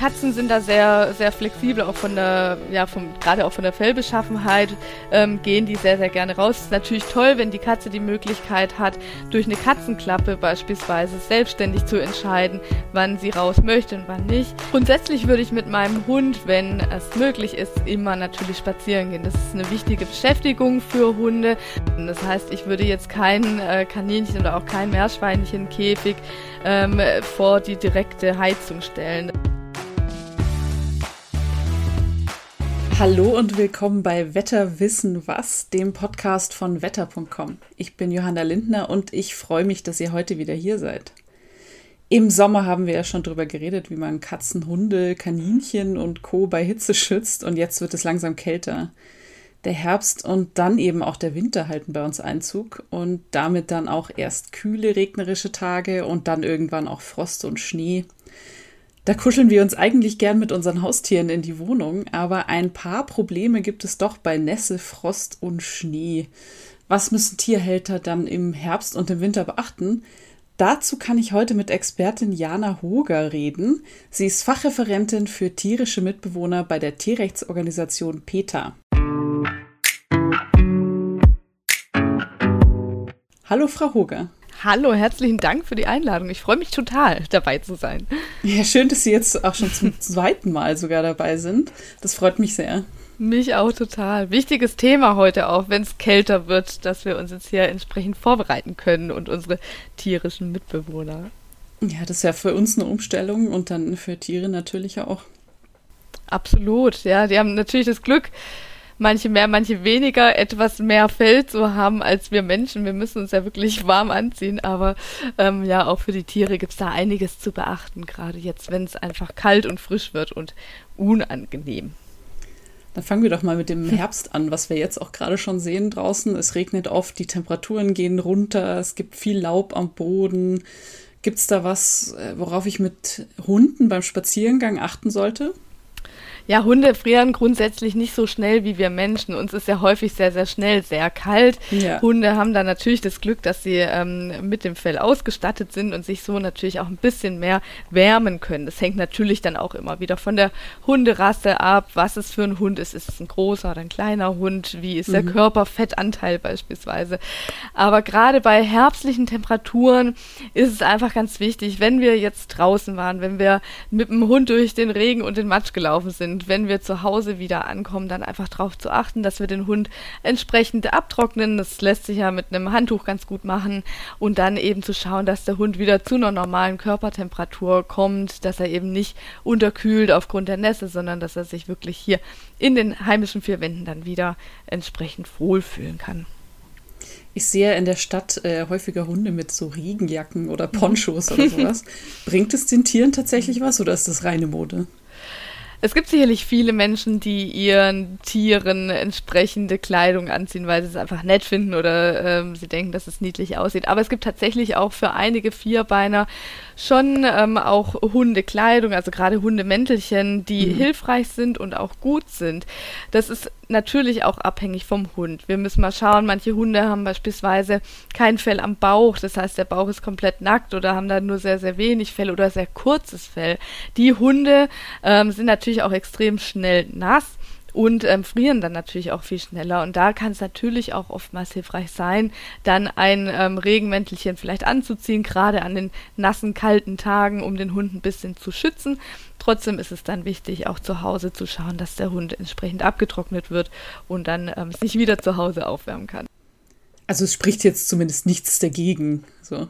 Katzen sind da sehr, sehr flexibel, auch von der, ja, vom, gerade auch von der Fellbeschaffenheit ähm, gehen die sehr, sehr gerne raus. Ist natürlich toll, wenn die Katze die Möglichkeit hat, durch eine Katzenklappe beispielsweise selbstständig zu entscheiden, wann sie raus möchte und wann nicht. Grundsätzlich würde ich mit meinem Hund, wenn es möglich ist, immer natürlich spazieren gehen. Das ist eine wichtige Beschäftigung für Hunde. Das heißt, ich würde jetzt kein äh, Kaninchen oder auch kein Meerschweinchen Käfig ähm, vor die direkte Heizung stellen. Hallo und willkommen bei Wetter wissen was, dem Podcast von wetter.com. Ich bin Johanna Lindner und ich freue mich, dass ihr heute wieder hier seid. Im Sommer haben wir ja schon darüber geredet, wie man Katzen, Hunde, Kaninchen und Co. bei Hitze schützt und jetzt wird es langsam kälter. Der Herbst und dann eben auch der Winter halten bei uns Einzug und damit dann auch erst kühle, regnerische Tage und dann irgendwann auch Frost und Schnee. Da kuscheln wir uns eigentlich gern mit unseren Haustieren in die Wohnung, aber ein paar Probleme gibt es doch bei Nässe, Frost und Schnee. Was müssen Tierhälter dann im Herbst und im Winter beachten? Dazu kann ich heute mit Expertin Jana Hoger reden. Sie ist Fachreferentin für tierische Mitbewohner bei der Tierrechtsorganisation PETA. Hallo, Frau Hoger. Hallo, herzlichen Dank für die Einladung. Ich freue mich total, dabei zu sein. Ja, schön, dass Sie jetzt auch schon zum zweiten Mal sogar dabei sind. Das freut mich sehr. Mich auch total. Wichtiges Thema heute auch, wenn es kälter wird, dass wir uns jetzt hier entsprechend vorbereiten können und unsere tierischen Mitbewohner. Ja, das ist ja für uns eine Umstellung und dann für Tiere natürlich auch. Absolut, ja. Die haben natürlich das Glück, manche mehr, manche weniger, etwas mehr Fell zu haben als wir Menschen. Wir müssen uns ja wirklich warm anziehen, aber ähm, ja, auch für die Tiere gibt es da einiges zu beachten, gerade jetzt, wenn es einfach kalt und frisch wird und unangenehm. Dann fangen wir doch mal mit dem Herbst an, was wir jetzt auch gerade schon sehen draußen. Es regnet oft, die Temperaturen gehen runter, es gibt viel Laub am Boden. Gibt es da was, äh, worauf ich mit Hunden beim Spaziergang achten sollte? Ja, Hunde frieren grundsätzlich nicht so schnell wie wir Menschen. Uns ist ja häufig sehr, sehr schnell sehr kalt. Ja. Hunde haben da natürlich das Glück, dass sie ähm, mit dem Fell ausgestattet sind und sich so natürlich auch ein bisschen mehr wärmen können. Das hängt natürlich dann auch immer wieder von der Hunderasse ab, was es für ein Hund ist. Ist es ein großer oder ein kleiner Hund? Wie ist der mhm. Körperfettanteil beispielsweise? Aber gerade bei herbstlichen Temperaturen ist es einfach ganz wichtig, wenn wir jetzt draußen waren, wenn wir mit dem Hund durch den Regen und den Matsch gelaufen sind, und wenn wir zu Hause wieder ankommen, dann einfach darauf zu achten, dass wir den Hund entsprechend abtrocknen. Das lässt sich ja mit einem Handtuch ganz gut machen. Und dann eben zu schauen, dass der Hund wieder zu einer normalen Körpertemperatur kommt, dass er eben nicht unterkühlt aufgrund der Nässe, sondern dass er sich wirklich hier in den heimischen vier Wänden dann wieder entsprechend wohlfühlen kann. Ich sehe in der Stadt äh, häufiger Hunde mit so Regenjacken oder Ponchos oder sowas. Bringt es den Tieren tatsächlich was oder ist das reine Mode? Es gibt sicherlich viele Menschen, die ihren Tieren entsprechende Kleidung anziehen, weil sie es einfach nett finden oder ähm, sie denken, dass es niedlich aussieht. Aber es gibt tatsächlich auch für einige Vierbeiner schon ähm, auch Hundekleidung, also gerade Hundemäntelchen, die mhm. hilfreich sind und auch gut sind. Das ist natürlich auch abhängig vom Hund. Wir müssen mal schauen, manche Hunde haben beispielsweise kein Fell am Bauch, das heißt, der Bauch ist komplett nackt oder haben da nur sehr, sehr wenig Fell oder sehr kurzes Fell. Die Hunde ähm, sind natürlich auch extrem schnell nass und ähm, frieren dann natürlich auch viel schneller. Und da kann es natürlich auch oftmals hilfreich sein, dann ein ähm, Regenmäntelchen vielleicht anzuziehen, gerade an den nassen, kalten Tagen, um den Hund ein bisschen zu schützen. Trotzdem ist es dann wichtig, auch zu Hause zu schauen, dass der Hund entsprechend abgetrocknet wird und dann ähm, sich wieder zu Hause aufwärmen kann. Also es spricht jetzt zumindest nichts dagegen. So.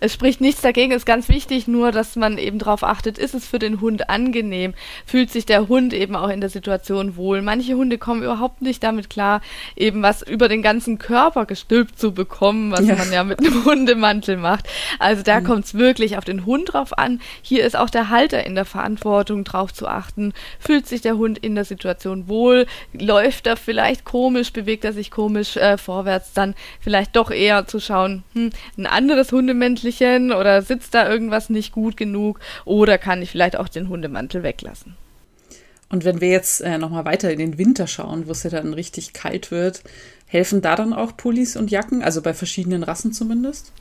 Es spricht nichts dagegen, ist ganz wichtig, nur dass man eben darauf achtet, ist es für den Hund angenehm? Fühlt sich der Hund eben auch in der Situation wohl? Manche Hunde kommen überhaupt nicht damit klar, eben was über den ganzen Körper gestülpt zu bekommen, was ja. man ja mit einem Hundemantel macht. Also da mhm. kommt es wirklich auf den Hund drauf an. Hier ist auch der Halter in der Verantwortung, drauf zu achten. Fühlt sich der Hund in der Situation wohl? Läuft er vielleicht komisch? Bewegt er sich komisch äh, vorwärts? Dann vielleicht doch eher zu schauen, hm, ein anderes Hundemäntel Häschen oder sitzt da irgendwas nicht gut genug oder kann ich vielleicht auch den Hundemantel weglassen. Und wenn wir jetzt äh, nochmal weiter in den Winter schauen, wo es ja dann richtig kalt wird, helfen da dann auch Pullis und Jacken, also bei verschiedenen Rassen zumindest?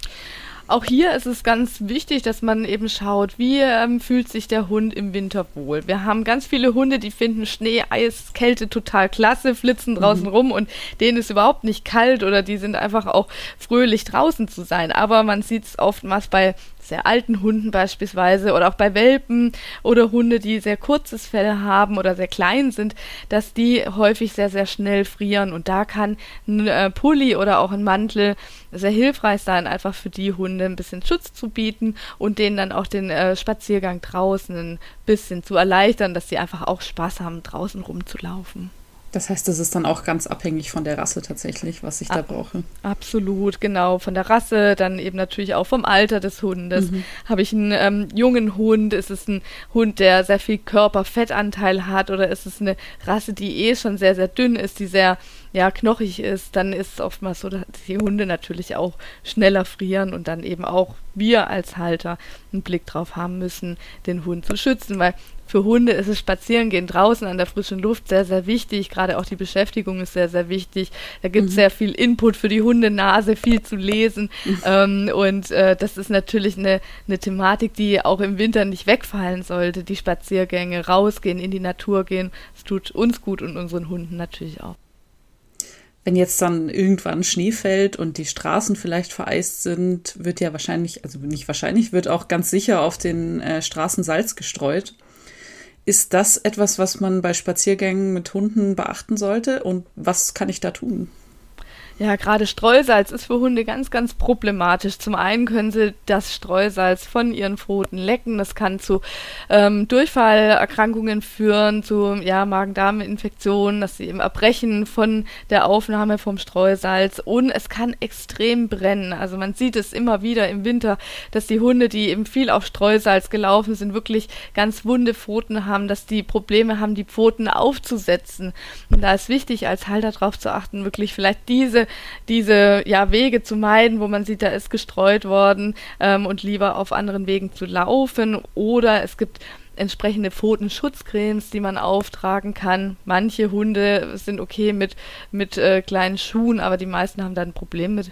Auch hier ist es ganz wichtig, dass man eben schaut, wie ähm, fühlt sich der Hund im Winter wohl. Wir haben ganz viele Hunde, die finden Schnee, Eis, Kälte total klasse, flitzen draußen mhm. rum und denen ist überhaupt nicht kalt oder die sind einfach auch fröhlich draußen zu sein. Aber man sieht es oftmals bei sehr alten Hunden beispielsweise oder auch bei Welpen oder Hunde, die sehr kurzes Fell haben oder sehr klein sind, dass die häufig sehr, sehr schnell frieren. Und da kann ein äh, Pulli oder auch ein Mantel sehr hilfreich sein, einfach für die Hunde ein bisschen Schutz zu bieten und denen dann auch den äh, Spaziergang draußen ein bisschen zu erleichtern, dass sie einfach auch Spaß haben, draußen rumzulaufen. Das heißt, das ist dann auch ganz abhängig von der Rasse tatsächlich, was ich Ab da brauche. Absolut, genau. Von der Rasse, dann eben natürlich auch vom Alter des Hundes. Mhm. Habe ich einen ähm, jungen Hund? Ist es ein Hund, der sehr viel Körperfettanteil hat? Oder ist es eine Rasse, die eh schon sehr, sehr dünn ist, die sehr ja, knochig ist? Dann ist es oftmals so, dass die Hunde natürlich auch schneller frieren und dann eben auch wir als Halter einen Blick drauf haben müssen, den Hund zu schützen, weil für Hunde ist es Spazierengehen draußen an der frischen Luft sehr, sehr wichtig. Gerade auch die Beschäftigung ist sehr, sehr wichtig. Da gibt es mhm. sehr viel Input für die Hundenase, viel zu lesen. Mhm. Ähm, und äh, das ist natürlich eine, eine Thematik, die auch im Winter nicht wegfallen sollte. Die Spaziergänge, rausgehen, in die Natur gehen. Es tut uns gut und unseren Hunden natürlich auch. Wenn jetzt dann irgendwann Schnee fällt und die Straßen vielleicht vereist sind, wird ja wahrscheinlich, also nicht wahrscheinlich, wird auch ganz sicher auf den äh, Straßen Salz gestreut. Ist das etwas, was man bei Spaziergängen mit Hunden beachten sollte? Und was kann ich da tun? Ja, gerade Streusalz ist für Hunde ganz, ganz problematisch. Zum einen können sie das Streusalz von ihren Pfoten lecken. Das kann zu ähm, Durchfallerkrankungen führen, zu ja, Magen-Darm-Infektionen, dass sie eben erbrechen von der Aufnahme vom Streusalz. Und es kann extrem brennen. Also man sieht es immer wieder im Winter, dass die Hunde, die eben viel auf Streusalz gelaufen sind, wirklich ganz wunde Pfoten haben, dass die Probleme haben, die Pfoten aufzusetzen. Und da ist wichtig, als Halter darauf zu achten, wirklich vielleicht diese diese, ja, Wege zu meiden, wo man sieht, da ist gestreut worden ähm, und lieber auf anderen Wegen zu laufen. Oder es gibt entsprechende Pfotenschutzcremes, die man auftragen kann. Manche Hunde sind okay mit, mit äh, kleinen Schuhen, aber die meisten haben da ein Problem mit.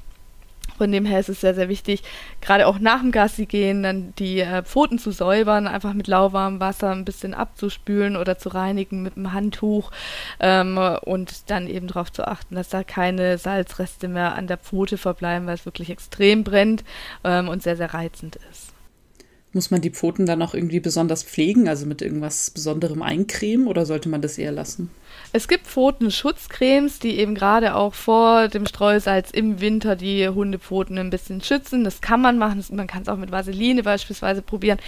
Von dem her ist es sehr, sehr wichtig, gerade auch nach dem Gassi gehen, dann die äh, Pfoten zu säubern, einfach mit lauwarmem Wasser ein bisschen abzuspülen oder zu reinigen mit einem Handtuch ähm, und dann eben darauf zu achten, dass da keine Salzreste mehr an der Pfote verbleiben, weil es wirklich extrem brennt ähm, und sehr, sehr reizend ist. Muss man die Pfoten dann auch irgendwie besonders pflegen, also mit irgendwas Besonderem eincremen oder sollte man das eher lassen? Es gibt Pfotenschutzcremes, die eben gerade auch vor dem Streusalz im Winter die Hundepfoten ein bisschen schützen. Das kann man machen. Man kann es auch mit Vaseline beispielsweise probieren.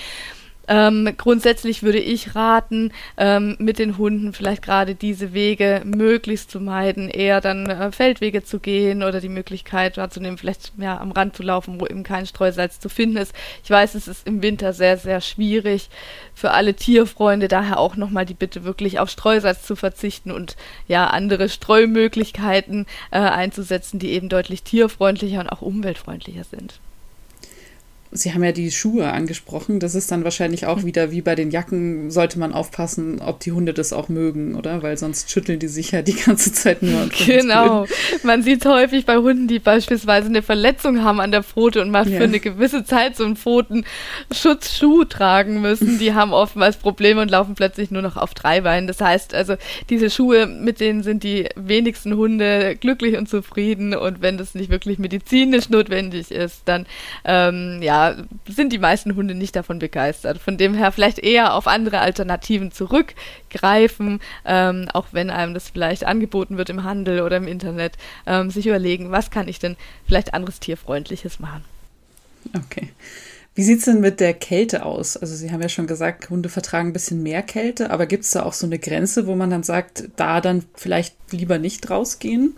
Ähm, grundsätzlich würde ich raten, ähm, mit den Hunden vielleicht gerade diese Wege möglichst zu meiden, eher dann äh, Feldwege zu gehen oder die Möglichkeit wahrzunehmen, vielleicht ja, am Rand zu laufen, wo eben kein Streusalz zu finden ist. Ich weiß, es ist im Winter sehr, sehr schwierig für alle Tierfreunde, daher auch nochmal die Bitte, wirklich auf Streusalz zu verzichten und ja, andere Streumöglichkeiten äh, einzusetzen, die eben deutlich tierfreundlicher und auch umweltfreundlicher sind. Sie haben ja die Schuhe angesprochen. Das ist dann wahrscheinlich auch wieder wie bei den Jacken, sollte man aufpassen, ob die Hunde das auch mögen, oder? Weil sonst schütteln die sich ja die ganze Zeit nur. Und genau. Man sieht es häufig bei Hunden, die beispielsweise eine Verletzung haben an der Pfote und mal ja. für eine gewisse Zeit so einen Pfotenschutzschuh tragen müssen. Die haben oftmals Probleme und laufen plötzlich nur noch auf drei Beinen. Das heißt also, diese Schuhe, mit denen sind die wenigsten Hunde glücklich und zufrieden. Und wenn das nicht wirklich medizinisch notwendig ist, dann ähm, ja, sind die meisten Hunde nicht davon begeistert. Von dem her vielleicht eher auf andere Alternativen zurückgreifen, ähm, auch wenn einem das vielleicht angeboten wird im Handel oder im Internet, ähm, sich überlegen, was kann ich denn vielleicht anderes Tierfreundliches machen. Okay. Wie sieht es denn mit der Kälte aus? Also Sie haben ja schon gesagt, Hunde vertragen ein bisschen mehr Kälte, aber gibt es da auch so eine Grenze, wo man dann sagt, da dann vielleicht lieber nicht rausgehen?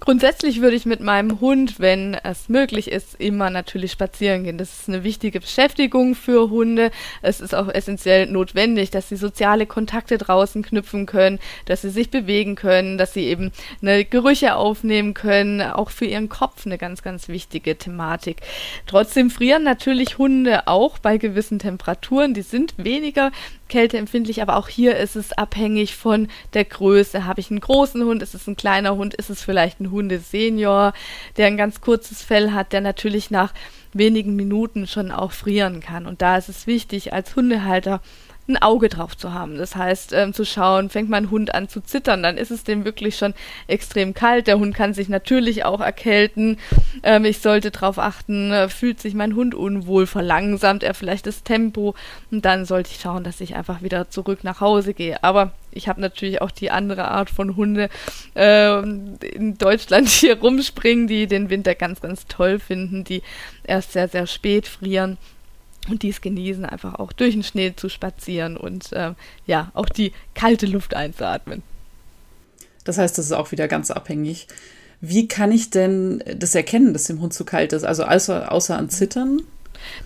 Grundsätzlich würde ich mit meinem Hund, wenn es möglich ist, immer natürlich spazieren gehen. Das ist eine wichtige Beschäftigung für Hunde. Es ist auch essentiell notwendig, dass sie soziale Kontakte draußen knüpfen können, dass sie sich bewegen können, dass sie eben eine Gerüche aufnehmen können. Auch für ihren Kopf eine ganz, ganz wichtige Thematik. Trotzdem frieren natürlich Hunde auch bei gewissen Temperaturen. Die sind weniger kälteempfindlich, aber auch hier ist es abhängig von der Größe. Habe ich einen großen Hund, ist es ein kleiner Hund, ist es vielleicht ein Hundesenior, der ein ganz kurzes Fell hat, der natürlich nach wenigen Minuten schon auch frieren kann. Und da ist es wichtig, als Hundehalter ein Auge drauf zu haben. Das heißt, ähm, zu schauen, fängt mein Hund an zu zittern, dann ist es dem wirklich schon extrem kalt. Der Hund kann sich natürlich auch erkälten. Ähm, ich sollte darauf achten, äh, fühlt sich mein Hund unwohl, verlangsamt er vielleicht das Tempo und dann sollte ich schauen, dass ich einfach wieder zurück nach Hause gehe. Aber ich habe natürlich auch die andere Art von Hunde äh, in Deutschland hier rumspringen, die den Winter ganz, ganz toll finden, die erst sehr, sehr spät frieren und dies genießen, einfach auch durch den Schnee zu spazieren und äh, ja, auch die kalte Luft einzuatmen. Das heißt, das ist auch wieder ganz abhängig. Wie kann ich denn das erkennen, dass dem Hund zu kalt ist? Also außer, außer an Zittern?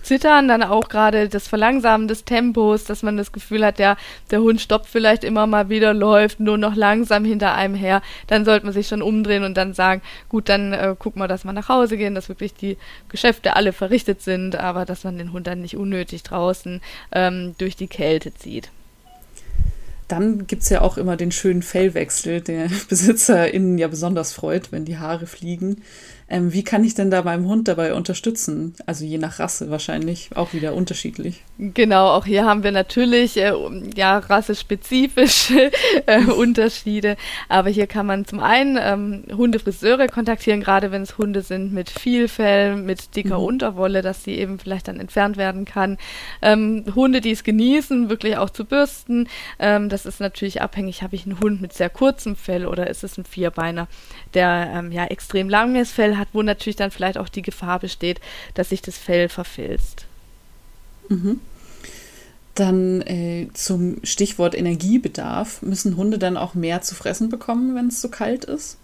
Zittern, dann auch gerade das Verlangsamen des Tempos, dass man das Gefühl hat, ja, der Hund stoppt vielleicht immer mal wieder, läuft nur noch langsam hinter einem her, dann sollte man sich schon umdrehen und dann sagen, gut, dann äh, gucken wir, dass wir nach Hause gehen, dass wirklich die Geschäfte alle verrichtet sind, aber dass man den Hund dann nicht unnötig draußen ähm, durch die Kälte zieht. Dann gibt es ja auch immer den schönen Fellwechsel, der BesitzerInnen ja besonders freut, wenn die Haare fliegen. Ähm, wie kann ich denn da meinem Hund dabei unterstützen? Also je nach Rasse wahrscheinlich auch wieder unterschiedlich. Genau, auch hier haben wir natürlich äh, ja rassespezifische äh, Unterschiede. Aber hier kann man zum einen ähm, Hundefriseure kontaktieren, gerade wenn es Hunde sind mit viel Fell, mit dicker mhm. Unterwolle, dass sie eben vielleicht dann entfernt werden kann. Ähm, Hunde, die es genießen, wirklich auch zu bürsten. Ähm, das ist natürlich abhängig, habe ich einen Hund mit sehr kurzem Fell oder ist es ein Vierbeiner, der ähm, ja extrem langes Fell hat, wo natürlich dann vielleicht auch die Gefahr besteht, dass sich das Fell verfilzt. Mhm. Dann äh, zum Stichwort Energiebedarf. Müssen Hunde dann auch mehr zu fressen bekommen, wenn es so kalt ist?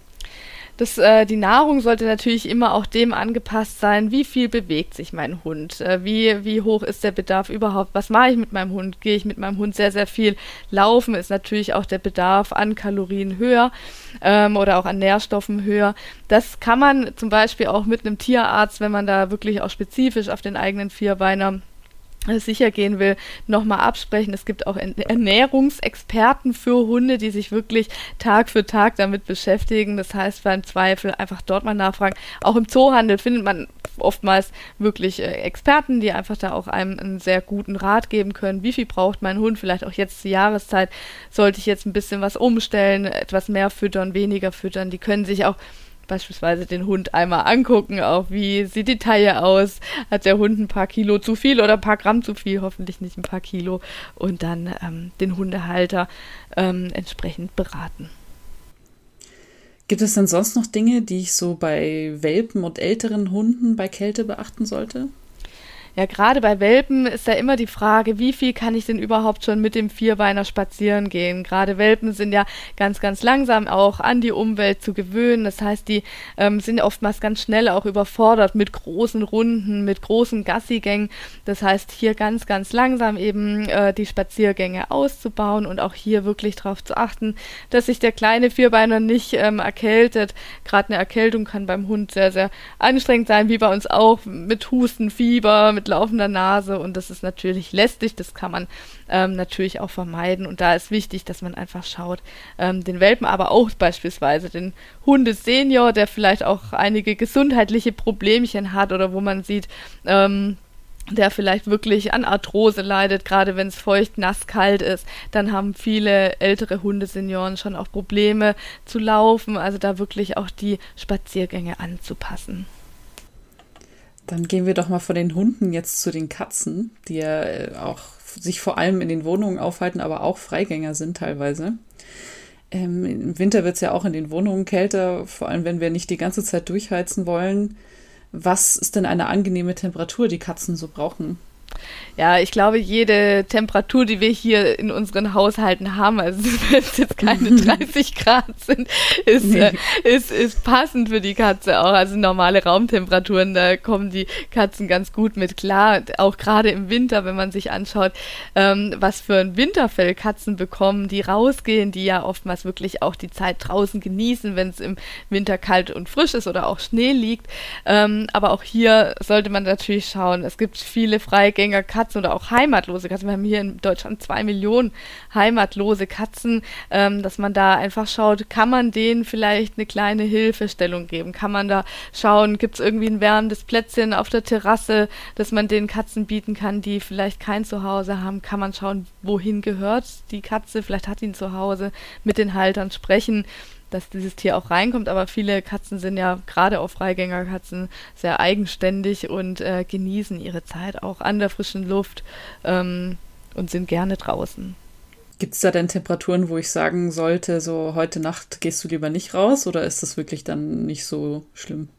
Das, äh, die Nahrung sollte natürlich immer auch dem angepasst sein, wie viel bewegt sich mein Hund, äh, wie, wie hoch ist der Bedarf überhaupt, was mache ich mit meinem Hund, gehe ich mit meinem Hund sehr, sehr viel laufen, ist natürlich auch der Bedarf an Kalorien höher ähm, oder auch an Nährstoffen höher. Das kann man zum Beispiel auch mit einem Tierarzt, wenn man da wirklich auch spezifisch auf den eigenen Vierbeiner sicher gehen will, nochmal absprechen. Es gibt auch Ernährungsexperten für Hunde, die sich wirklich Tag für Tag damit beschäftigen. Das heißt, beim Zweifel einfach dort mal nachfragen. Auch im Zoohandel findet man oftmals wirklich äh, Experten, die einfach da auch einem einen sehr guten Rat geben können. Wie viel braucht mein Hund? Vielleicht auch jetzt zur Jahreszeit. Sollte ich jetzt ein bisschen was umstellen, etwas mehr füttern, weniger füttern? Die können sich auch beispielsweise den Hund einmal angucken, auch wie sieht die Taille aus, hat der Hund ein paar Kilo zu viel oder ein paar Gramm zu viel, hoffentlich nicht ein paar Kilo, und dann ähm, den Hundehalter ähm, entsprechend beraten. Gibt es denn sonst noch Dinge, die ich so bei Welpen und älteren Hunden bei Kälte beachten sollte? Ja, gerade bei Welpen ist da immer die Frage, wie viel kann ich denn überhaupt schon mit dem Vierbeiner spazieren gehen? Gerade Welpen sind ja ganz, ganz langsam auch an die Umwelt zu gewöhnen. Das heißt, die ähm, sind oftmals ganz schnell auch überfordert mit großen Runden, mit großen Gassigängen. Das heißt, hier ganz, ganz langsam eben äh, die Spaziergänge auszubauen und auch hier wirklich darauf zu achten, dass sich der kleine Vierbeiner nicht ähm, erkältet. Gerade eine Erkältung kann beim Hund sehr, sehr anstrengend sein, wie bei uns auch mit Husten, Fieber, mit laufender Nase und das ist natürlich lästig, das kann man ähm, natürlich auch vermeiden und da ist wichtig, dass man einfach schaut, ähm, den Welpen, aber auch beispielsweise den Hundesenior, der vielleicht auch einige gesundheitliche Problemchen hat oder wo man sieht, ähm, der vielleicht wirklich an Arthrose leidet, gerade wenn es feucht, nass, kalt ist, dann haben viele ältere Hundesenioren schon auch Probleme zu laufen, also da wirklich auch die Spaziergänge anzupassen. Dann gehen wir doch mal von den Hunden jetzt zu den Katzen, die ja äh, auch sich vor allem in den Wohnungen aufhalten, aber auch Freigänger sind teilweise. Ähm, Im Winter wird es ja auch in den Wohnungen kälter, vor allem wenn wir nicht die ganze Zeit durchheizen wollen. Was ist denn eine angenehme Temperatur, die Katzen so brauchen? Ja, ich glaube, jede Temperatur, die wir hier in unseren Haushalten haben, also wenn es jetzt keine 30 Grad sind, ist, nee. äh, ist, ist passend für die Katze auch. Also normale Raumtemperaturen, da kommen die Katzen ganz gut mit klar. Auch gerade im Winter, wenn man sich anschaut, ähm, was für ein Winterfell Katzen bekommen, die rausgehen, die ja oftmals wirklich auch die Zeit draußen genießen, wenn es im Winter kalt und frisch ist oder auch Schnee liegt. Ähm, aber auch hier sollte man natürlich schauen, es gibt viele Freigänge Freigängerkatzen oder auch heimatlose Katzen, wir haben hier in Deutschland zwei Millionen heimatlose Katzen, ähm, dass man da einfach schaut, kann man denen vielleicht eine kleine Hilfestellung geben? Kann man da schauen, gibt es irgendwie ein wärmendes Plätzchen auf der Terrasse, dass man den Katzen bieten kann, die vielleicht kein Zuhause haben? Kann man schauen, wohin gehört die Katze? Vielleicht hat ihn zu Hause, mit den Haltern sprechen dass dieses Tier auch reinkommt, aber viele Katzen sind ja gerade auch Freigängerkatzen sehr eigenständig und äh, genießen ihre Zeit auch an der frischen Luft ähm, und sind gerne draußen. Gibt es da denn Temperaturen, wo ich sagen sollte, so heute Nacht gehst du lieber nicht raus oder ist das wirklich dann nicht so schlimm?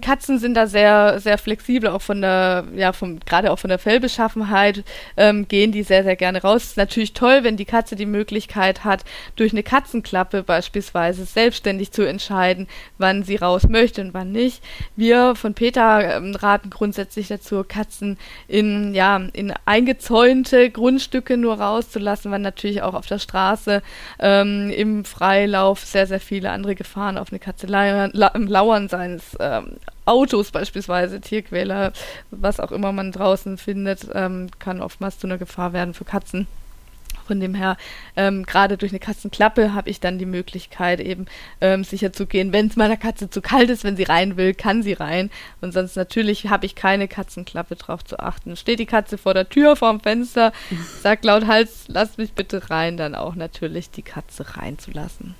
Katzen sind da sehr, sehr flexibel, auch von der, ja, vom, gerade auch von der Fellbeschaffenheit, ähm, gehen die sehr, sehr gerne raus. Ist natürlich toll, wenn die Katze die Möglichkeit hat, durch eine Katzenklappe beispielsweise selbstständig zu entscheiden, wann sie raus möchte und wann nicht. Wir von Peter ähm, raten grundsätzlich dazu, Katzen in, ja, in eingezäunte Grundstücke nur rauszulassen, weil natürlich auch auf der Straße ähm, im Freilauf sehr, sehr viele andere Gefahren auf eine Katze lauern, lauern seien es äh, ähm, Autos beispielsweise, Tierquäler, was auch immer man draußen findet, ähm, kann oftmals zu einer Gefahr werden für Katzen. Von dem her, ähm, gerade durch eine Katzenklappe habe ich dann die Möglichkeit, eben ähm, sicher zu gehen, wenn es meiner Katze zu kalt ist, wenn sie rein will, kann sie rein. Und sonst natürlich habe ich keine Katzenklappe drauf zu achten. Steht die Katze vor der Tür, vorm Fenster, sagt laut Hals, lass mich bitte rein, dann auch natürlich die Katze reinzulassen.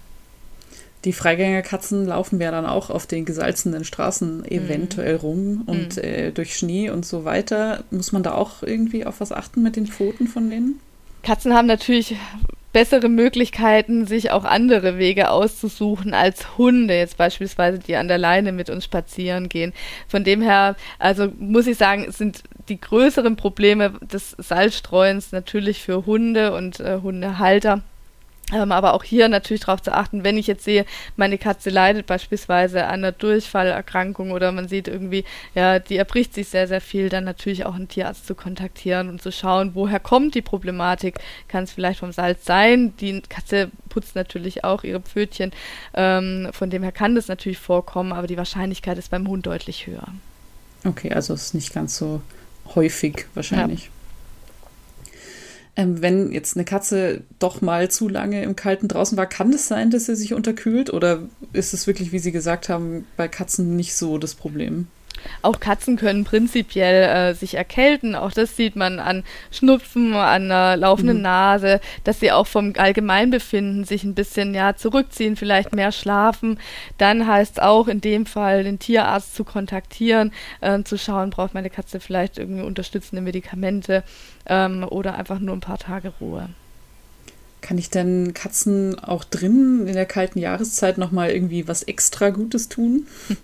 Die Freigängerkatzen laufen ja dann auch auf den gesalzenen Straßen eventuell mhm. rum und mhm. äh, durch Schnee und so weiter. Muss man da auch irgendwie auf was achten mit den Pfoten von denen? Katzen haben natürlich bessere Möglichkeiten, sich auch andere Wege auszusuchen als Hunde, jetzt beispielsweise, die an der Leine mit uns spazieren gehen. Von dem her, also muss ich sagen, sind die größeren Probleme des Salzstreuens natürlich für Hunde und äh, Hundehalter aber auch hier natürlich darauf zu achten, wenn ich jetzt sehe, meine Katze leidet beispielsweise an einer Durchfallerkrankung oder man sieht irgendwie, ja, die erbricht sich sehr, sehr viel, dann natürlich auch einen Tierarzt zu kontaktieren und zu schauen, woher kommt die Problematik. Kann es vielleicht vom Salz sein? Die Katze putzt natürlich auch ihre Pfötchen. Ähm, von dem her kann das natürlich vorkommen, aber die Wahrscheinlichkeit ist beim Hund deutlich höher. Okay, also ist nicht ganz so häufig wahrscheinlich. Ja ähm, wenn jetzt eine Katze doch mal zu lange im Kalten draußen war, kann es sein, dass sie sich unterkühlt? Oder ist es wirklich, wie Sie gesagt haben, bei Katzen nicht so das Problem? Auch Katzen können prinzipiell äh, sich erkälten. Auch das sieht man an Schnupfen, an einer laufenden mhm. Nase, dass sie auch vom Allgemeinbefinden sich ein bisschen ja, zurückziehen, vielleicht mehr schlafen. Dann heißt es auch in dem Fall, den Tierarzt zu kontaktieren, äh, zu schauen, braucht meine Katze vielleicht irgendwie unterstützende Medikamente ähm, oder einfach nur ein paar Tage Ruhe. Kann ich denn Katzen auch drinnen in der kalten Jahreszeit nochmal irgendwie was extra Gutes tun?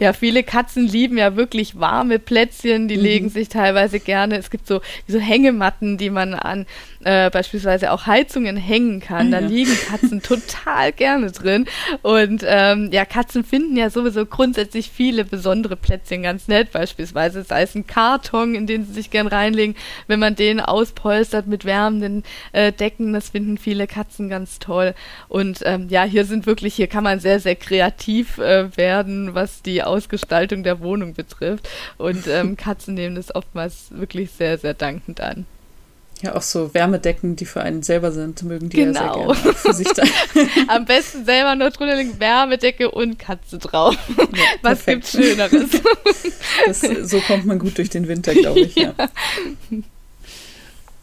Ja, viele Katzen lieben ja wirklich warme Plätzchen, die mhm. legen sich teilweise gerne. Es gibt so, so Hängematten, die man an äh, beispielsweise auch Heizungen hängen kann. Ah, da ja. liegen Katzen total gerne drin. Und ähm, ja, Katzen finden ja sowieso grundsätzlich viele besondere Plätzchen ganz nett. Beispielsweise sei es ein Karton, in den sie sich gern reinlegen. Wenn man den auspolstert mit wärmenden äh, Decken, das finden viele Katzen ganz toll. Und ähm, ja, hier sind wirklich, hier kann man sehr, sehr kreativ äh, werden, was die Ausgestaltung der Wohnung betrifft. Und ähm, Katzen nehmen das oftmals wirklich sehr, sehr dankend an. Ja, auch so Wärmedecken, die für einen selber sind, mögen die genau. ja sehr genau. gerne für sich dann. Am besten selber nur drunter legen, Wärmedecke und Katze drauf. Ja, Was perfekt. gibt's Schöneres? Das, so kommt man gut durch den Winter, glaube ich, ja. ja.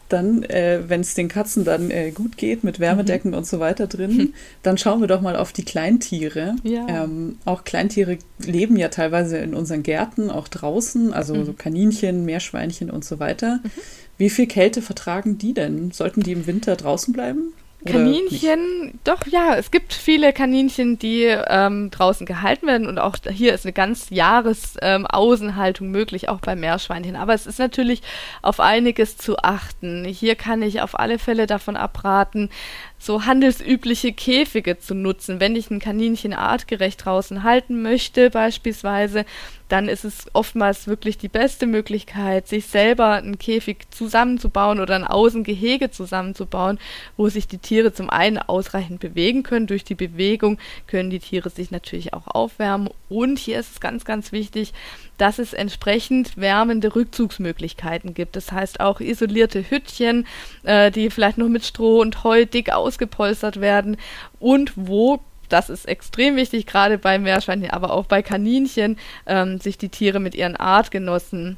Dann, äh, wenn es den Katzen dann äh, gut geht mit Wärmedecken mhm. und so weiter drin, mhm. dann schauen wir doch mal auf die Kleintiere. Ja. Ähm, auch Kleintiere leben ja teilweise in unseren Gärten, auch draußen, also mhm. so Kaninchen, Meerschweinchen und so weiter. Mhm. Wie viel Kälte vertragen die denn? Sollten die im Winter draußen bleiben? Kaninchen, doch ja, es gibt viele Kaninchen, die ähm, draußen gehalten werden und auch hier ist eine ganz Jahresaußenhaltung ähm, möglich, auch bei Meerschweinchen. Aber es ist natürlich auf einiges zu achten. Hier kann ich auf alle Fälle davon abraten, so handelsübliche Käfige zu nutzen. Wenn ich ein Kaninchen artgerecht draußen halten möchte, beispielsweise, dann ist es oftmals wirklich die beste Möglichkeit, sich selber einen Käfig zusammenzubauen oder ein Außengehege zusammenzubauen, wo sich die Tiere zum einen ausreichend bewegen können. Durch die Bewegung können die Tiere sich natürlich auch aufwärmen. Und hier ist es ganz, ganz wichtig, dass es entsprechend wärmende Rückzugsmöglichkeiten gibt. Das heißt auch isolierte Hüttchen, äh, die vielleicht noch mit Stroh und Heu dick ausgepolstert werden und wo das ist extrem wichtig, gerade bei Meerschweinchen, aber auch bei Kaninchen, ähm, sich die Tiere mit ihren Artgenossen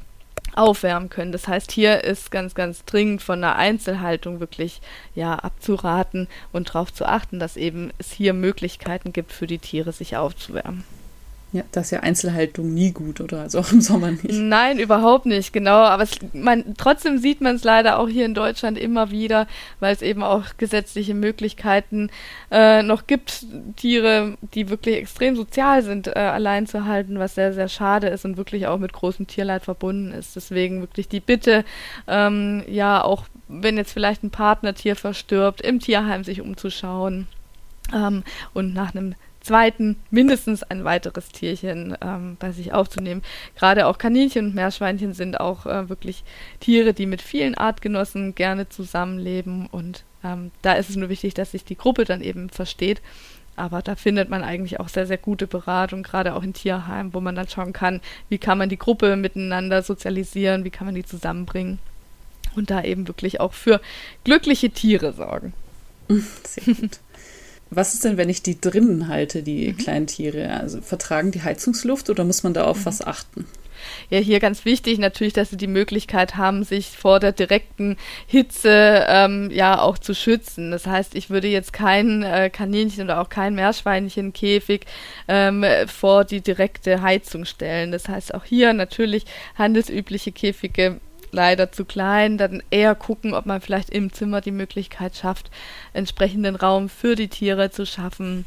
aufwärmen können. Das heißt, hier ist ganz, ganz dringend von der Einzelhaltung wirklich ja abzuraten und darauf zu achten, dass eben es hier Möglichkeiten gibt für die Tiere, sich aufzuwärmen. Ja, das ist ja Einzelhaltung nie gut, oder? Also auch im Sommer nicht. Nein, überhaupt nicht, genau. Aber es, man, trotzdem sieht man es leider auch hier in Deutschland immer wieder, weil es eben auch gesetzliche Möglichkeiten äh, noch gibt, Tiere, die wirklich extrem sozial sind, äh, allein zu halten, was sehr, sehr schade ist und wirklich auch mit großem Tierleid verbunden ist. Deswegen wirklich die Bitte, ähm, ja, auch wenn jetzt vielleicht ein Partnertier verstirbt, im Tierheim sich umzuschauen ähm, und nach einem zweiten mindestens ein weiteres Tierchen ähm, bei sich aufzunehmen. Gerade auch Kaninchen und Meerschweinchen sind auch äh, wirklich Tiere, die mit vielen Artgenossen gerne zusammenleben und ähm, da ist es nur wichtig, dass sich die Gruppe dann eben versteht. Aber da findet man eigentlich auch sehr, sehr gute Beratung, gerade auch in Tierheimen, wo man dann schauen kann, wie kann man die Gruppe miteinander sozialisieren, wie kann man die zusammenbringen und da eben wirklich auch für glückliche Tiere sorgen. Sehr gut. Was ist denn, wenn ich die drinnen halte, die mhm. kleinen Tiere? Also vertragen die Heizungsluft oder muss man da auf mhm. was achten? Ja, hier ganz wichtig natürlich, dass sie die Möglichkeit haben, sich vor der direkten Hitze ähm, ja auch zu schützen. Das heißt, ich würde jetzt kein äh, Kaninchen oder auch kein Meerschweinchenkäfig ähm, vor die direkte Heizung stellen. Das heißt, auch hier natürlich handelsübliche Käfige leider zu klein, dann eher gucken, ob man vielleicht im Zimmer die Möglichkeit schafft, entsprechenden Raum für die Tiere zu schaffen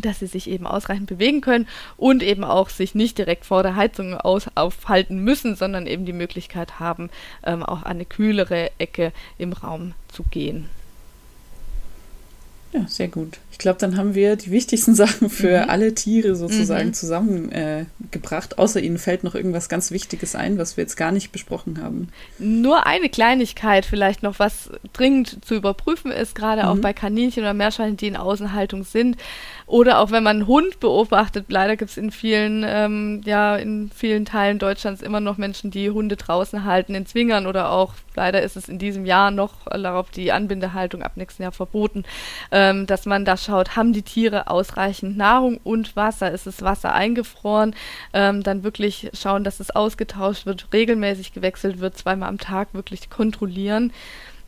dass sie sich eben ausreichend bewegen können und eben auch sich nicht direkt vor der Heizung aus aufhalten müssen, sondern eben die Möglichkeit haben, ähm, auch an eine kühlere Ecke im Raum zu gehen. Ja, sehr gut. Ich glaube, dann haben wir die wichtigsten Sachen für mhm. alle Tiere sozusagen mhm. zusammengebracht. Äh, Außer Ihnen fällt noch irgendwas ganz Wichtiges ein, was wir jetzt gar nicht besprochen haben. Nur eine Kleinigkeit vielleicht noch, was dringend zu überprüfen ist, gerade mhm. auch bei Kaninchen oder Meerschweinchen, die in Außenhaltung sind. Oder auch wenn man einen Hund beobachtet, leider gibt es in vielen, ähm, ja, in vielen Teilen Deutschlands immer noch Menschen, die Hunde draußen halten, in Zwingern oder auch, leider ist es in diesem Jahr noch, darauf die Anbindehaltung ab nächsten Jahr verboten, ähm, dass man da schaut, haben die Tiere ausreichend Nahrung und Wasser? Ist das Wasser eingefroren? Ähm, dann wirklich schauen, dass es ausgetauscht wird, regelmäßig gewechselt wird, zweimal am Tag wirklich kontrollieren.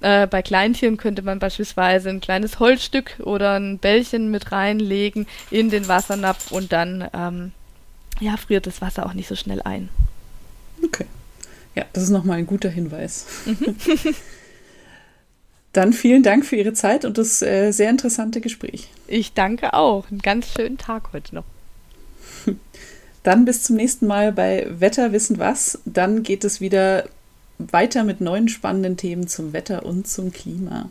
Äh, bei Kleintieren könnte man beispielsweise ein kleines Holzstück oder ein Bällchen mit reinlegen in den Wassernapf und dann ähm, ja, friert das Wasser auch nicht so schnell ein. Okay. Ja, das ist nochmal ein guter Hinweis. Mhm. Dann vielen Dank für Ihre Zeit und das äh, sehr interessante Gespräch. Ich danke auch. Einen ganz schönen Tag heute noch. Dann bis zum nächsten Mal bei Wetter wissen was. Dann geht es wieder weiter mit neuen spannenden Themen zum Wetter und zum Klima.